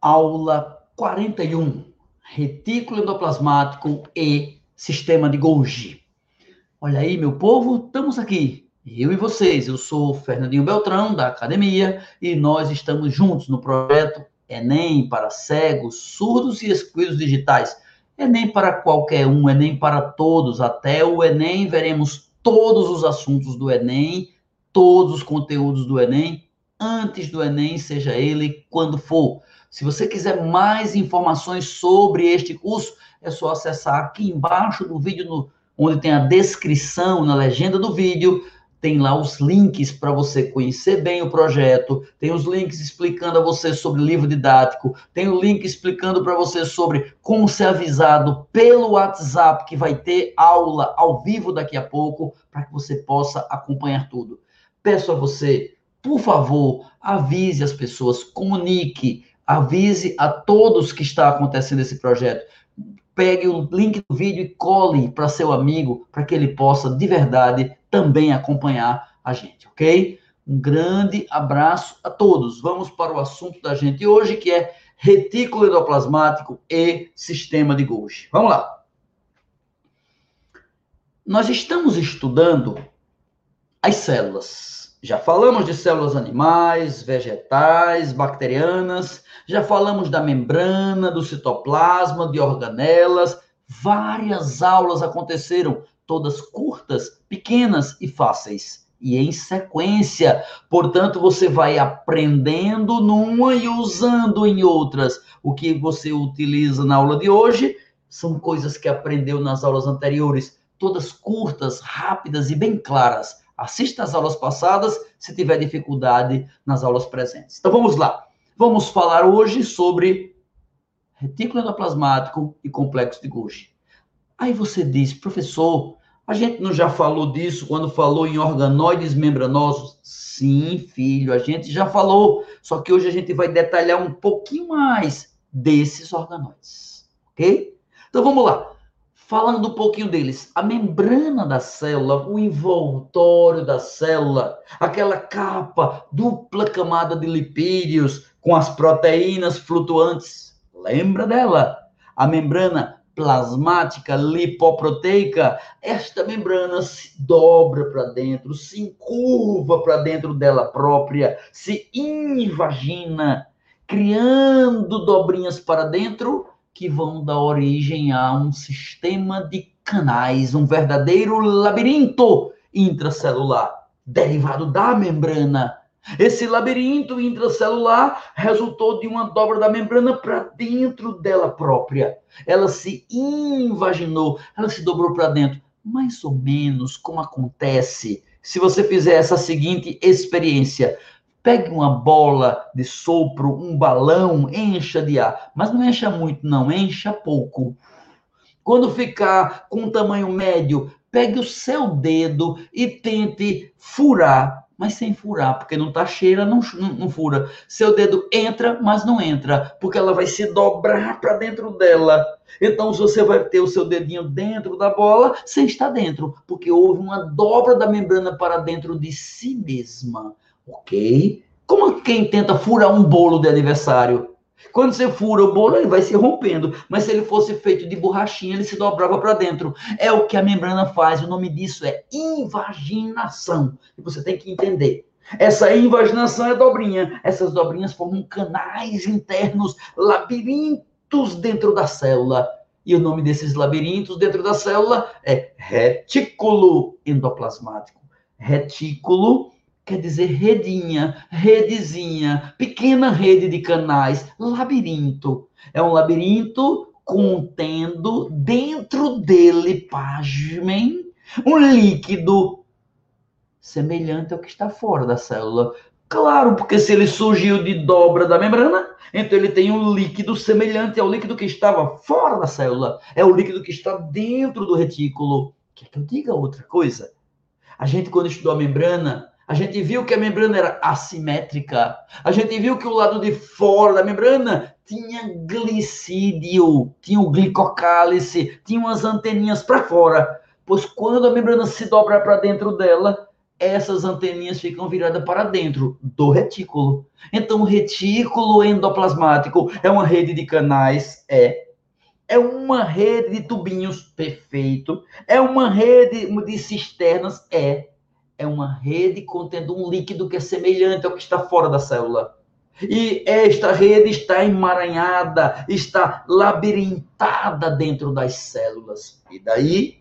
Aula 41. Retículo endoplasmático e sistema de Golgi. Olha aí, meu povo, estamos aqui. Eu e vocês. Eu sou Fernandinho Beltrão, da academia, e nós estamos juntos no projeto Enem para cegos, surdos e excluídos digitais. Enem para qualquer um, Enem para todos. Até o Enem veremos todos os assuntos do Enem, todos os conteúdos do Enem, antes do Enem, seja ele quando for. Se você quiser mais informações sobre este curso, é só acessar aqui embaixo do vídeo, no, onde tem a descrição, na legenda do vídeo, tem lá os links para você conhecer bem o projeto, tem os links explicando a você sobre livro didático, tem o link explicando para você sobre como ser avisado pelo WhatsApp, que vai ter aula ao vivo daqui a pouco, para que você possa acompanhar tudo. Peço a você, por favor, avise as pessoas, comunique, avise a todos que está acontecendo esse projeto. Pegue o link do vídeo e cole para seu amigo, para que ele possa de verdade também acompanhar a gente, ok? Um grande abraço a todos. Vamos para o assunto da gente hoje, que é retículo endoplasmático e sistema de Golgi. Vamos lá. Nós estamos estudando as células já falamos de células animais, vegetais, bacterianas, já falamos da membrana, do citoplasma, de organelas. Várias aulas aconteceram, todas curtas, pequenas e fáceis. E em sequência. Portanto, você vai aprendendo numa e usando em outras. O que você utiliza na aula de hoje são coisas que aprendeu nas aulas anteriores, todas curtas, rápidas e bem claras Assista às aulas passadas se tiver dificuldade nas aulas presentes. Então vamos lá. Vamos falar hoje sobre retículo endoplasmático e complexo de Golgi. Aí você diz, professor, a gente não já falou disso quando falou em organoides membranosos? Sim, filho, a gente já falou. Só que hoje a gente vai detalhar um pouquinho mais desses organoides. Ok? Então vamos lá. Falando um pouquinho deles, a membrana da célula, o envoltório da célula, aquela capa, dupla camada de lipídios com as proteínas flutuantes. Lembra dela? A membrana plasmática lipoproteica, esta membrana se dobra para dentro, se encurva para dentro dela própria, se invagina, criando dobrinhas para dentro que vão dar origem a um sistema de canais, um verdadeiro labirinto intracelular, derivado da membrana. Esse labirinto intracelular resultou de uma dobra da membrana para dentro dela própria. Ela se invaginou, ela se dobrou para dentro, mais ou menos como acontece se você fizer essa seguinte experiência. Pegue uma bola de sopro, um balão, encha de ar. Mas não encha muito, não, encha pouco. Quando ficar com um tamanho médio, pegue o seu dedo e tente furar, mas sem furar, porque não está cheia, não, não, não, fura. Seu dedo entra, mas não entra, porque ela vai se dobrar para dentro dela. Então, você vai ter o seu dedinho dentro da bola sem estar dentro, porque houve uma dobra da membrana para dentro de si mesma ok? Como quem tenta furar um bolo de aniversário. Quando você fura o bolo, ele vai se rompendo. Mas se ele fosse feito de borrachinha, ele se dobrava para dentro. É o que a membrana faz. O nome disso é invaginação. E você tem que entender. Essa invaginação é dobrinha. Essas dobrinhas formam canais internos, labirintos dentro da célula. E o nome desses labirintos dentro da célula é retículo endoplasmático. Retículo quer dizer redinha, redezinha, pequena rede de canais, labirinto. É um labirinto contendo dentro dele, pasmem, um líquido semelhante ao que está fora da célula. Claro, porque se ele surgiu de dobra da membrana, então ele tem um líquido semelhante ao líquido que estava fora da célula. É o líquido que está dentro do retículo. Quer que eu diga outra coisa? A gente, quando estudou a membrana, a gente viu que a membrana era assimétrica. A gente viu que o lado de fora da membrana tinha glicídio, tinha o glicocálice, tinha umas anteninhas para fora. Pois quando a membrana se dobra para dentro dela, essas anteninhas ficam viradas para dentro do retículo. Então, o retículo endoplasmático é uma rede de canais, é. É uma rede de tubinhos, perfeito. É uma rede de cisternas, é. É uma rede contendo um líquido que é semelhante ao que está fora da célula. E esta rede está emaranhada, está labirintada dentro das células. E daí,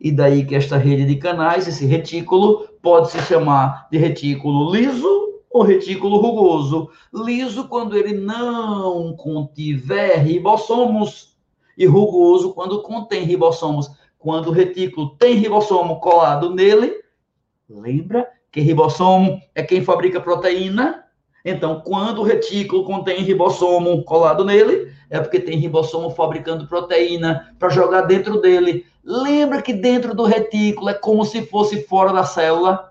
e daí que esta rede de canais, esse retículo, pode se chamar de retículo liso ou retículo rugoso. Liso quando ele não contiver ribossomos e rugoso quando contém ribossomos. Quando o retículo tem ribossomo colado nele, lembra que ribossomo é quem fabrica proteína? Então, quando o retículo contém ribossomo colado nele, é porque tem ribossomo fabricando proteína para jogar dentro dele. Lembra que dentro do retículo é como se fosse fora da célula?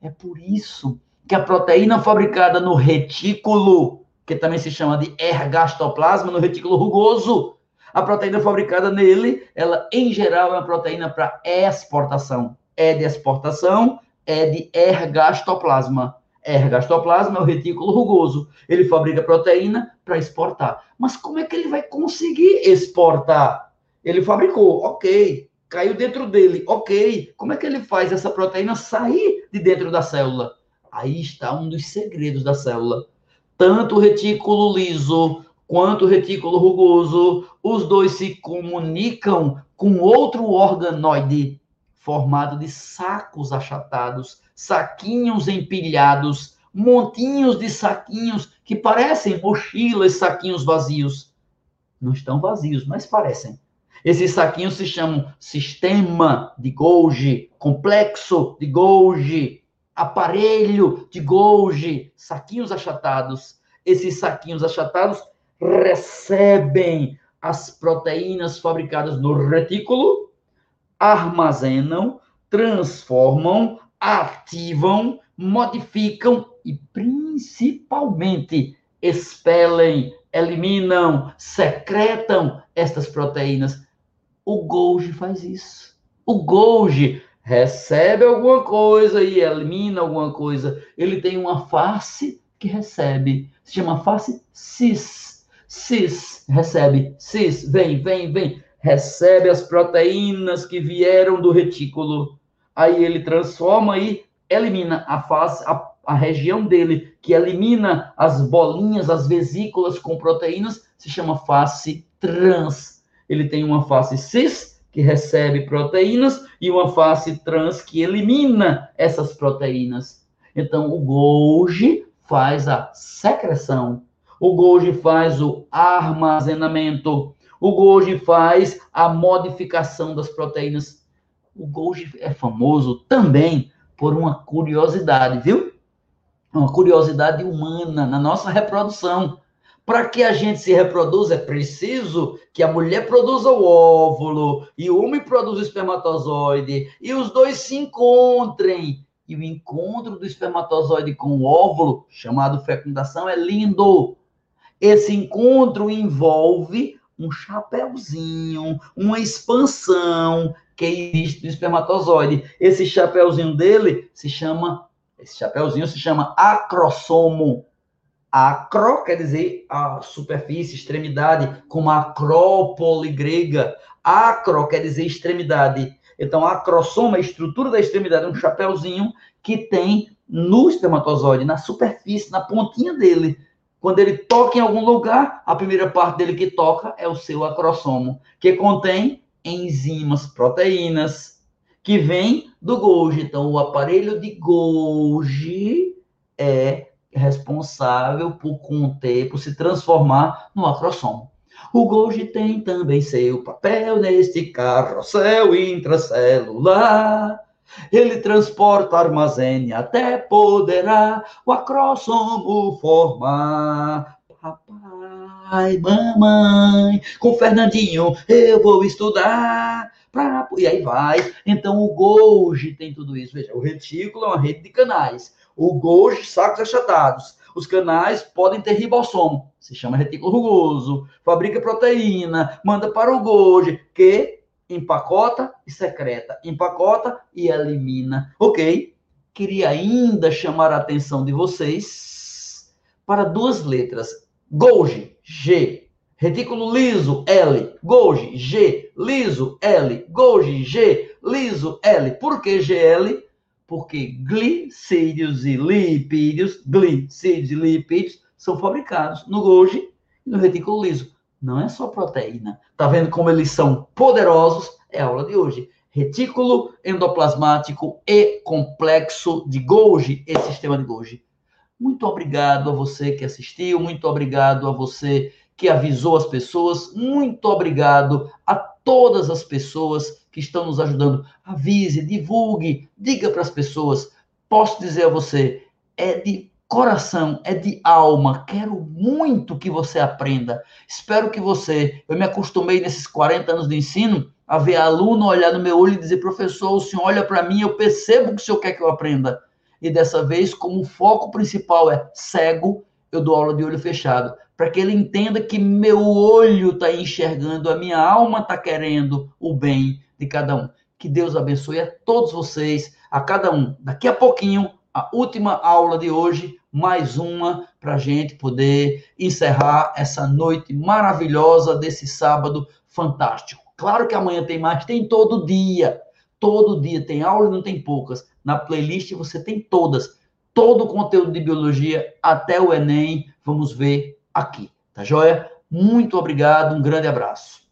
É por isso que a proteína fabricada no retículo, que também se chama de ergastoplasma, no retículo rugoso, a proteína fabricada nele, ela em geral é uma proteína para exportação. É de exportação, é de ergastoplasma. Ergastoplasma é o retículo rugoso. Ele fabrica proteína para exportar. Mas como é que ele vai conseguir exportar? Ele fabricou, ok. Caiu dentro dele, ok. Como é que ele faz essa proteína sair de dentro da célula? Aí está um dos segredos da célula. Tanto o retículo liso quanto o retículo rugoso, os dois se comunicam com outro organoide formado de sacos achatados, saquinhos empilhados, montinhos de saquinhos que parecem mochilas, saquinhos vazios. Não estão vazios, mas parecem. Esses saquinhos se chamam sistema de Golgi, complexo de Golgi, aparelho de Golgi, saquinhos achatados. Esses saquinhos achatados recebem as proteínas fabricadas no retículo, armazenam, transformam, ativam, modificam e principalmente expelem, eliminam, secretam estas proteínas o Golgi faz isso. O Golgi recebe alguma coisa e elimina alguma coisa. Ele tem uma face que recebe. Se chama face cis. Cis recebe. Cis, vem, vem, vem. Recebe as proteínas que vieram do retículo. Aí ele transforma e elimina a face, a, a região dele que elimina as bolinhas, as vesículas com proteínas, se chama face trans ele tem uma face cis, que recebe proteínas, e uma face trans, que elimina essas proteínas. Então, o Golgi faz a secreção, o Golgi faz o armazenamento, o Golgi faz a modificação das proteínas. O Golgi é famoso também por uma curiosidade, viu? Uma curiosidade humana na nossa reprodução. Para que a gente se reproduza, é preciso que a mulher produza o óvulo e o homem produza o espermatozoide e os dois se encontrem. E o encontro do espermatozoide com o óvulo, chamado fecundação, é lindo. Esse encontro envolve um chapéuzinho, uma expansão que existe do espermatozoide. Esse chapéuzinho dele se chama, esse chapéuzinho se chama acrossomo. Acro quer dizer a superfície, extremidade, como a acrópole grega. Acro quer dizer extremidade. Então, a acrossoma, a estrutura da extremidade, é um chapéuzinho que tem no espermatozoide, na superfície, na pontinha dele. Quando ele toca em algum lugar, a primeira parte dele que toca é o seu acrossomo, que contém enzimas, proteínas, que vem do Golgi. Então, o aparelho de Golgi é responsável por conter, por se transformar no acrossomo. O Golgi tem também seu papel neste carrossel intracelular. Ele transporta, armazena, até poderá o acrossomo formar. Papai, mamãe, com Fernandinho eu vou estudar. Pra... E aí vai. Então o Golgi tem tudo isso. Veja, o retículo é uma rede de canais o Golgi, sacos achatados. Os canais podem ter ribossomo, se chama retículo rugoso, fabrica proteína, manda para o Golgi, que empacota e secreta, empacota e elimina. Ok? queria ainda chamar a atenção de vocês para duas letras. Golgi, G. Retículo liso, L. Golgi, G. Liso, L. Golgi, G. Liso, L. Por que GL? Porque glicídios e lipídios, glicídios e lipídios, são fabricados no Golgi e no retículo liso. Não é só proteína. Tá vendo como eles são poderosos? É a aula de hoje retículo endoplasmático e complexo de Golgi e sistema de Golgi. Muito obrigado a você que assistiu, muito obrigado a você que avisou as pessoas, muito obrigado a todas as pessoas que estão nos ajudando. Avise, divulgue, diga para as pessoas. Posso dizer a você, é de coração, é de alma. Quero muito que você aprenda. Espero que você. Eu me acostumei nesses 40 anos de ensino a ver aluno olhar no meu olho e dizer: professor, o senhor olha para mim, eu percebo que o senhor quer que eu aprenda. E dessa vez, como o foco principal é cego, eu dou aula de olho fechado, para que ele entenda que meu olho está enxergando, a minha alma está querendo o bem de cada um. Que Deus abençoe a todos vocês, a cada um. Daqui a pouquinho, a última aula de hoje, mais uma para a gente poder encerrar essa noite maravilhosa desse sábado fantástico. Claro que amanhã tem mais, tem todo dia. Todo dia tem aula e não tem poucas. Na playlist você tem todas. Todo o conteúdo de biologia até o Enem. Vamos ver aqui. Tá joia? Muito obrigado, um grande abraço.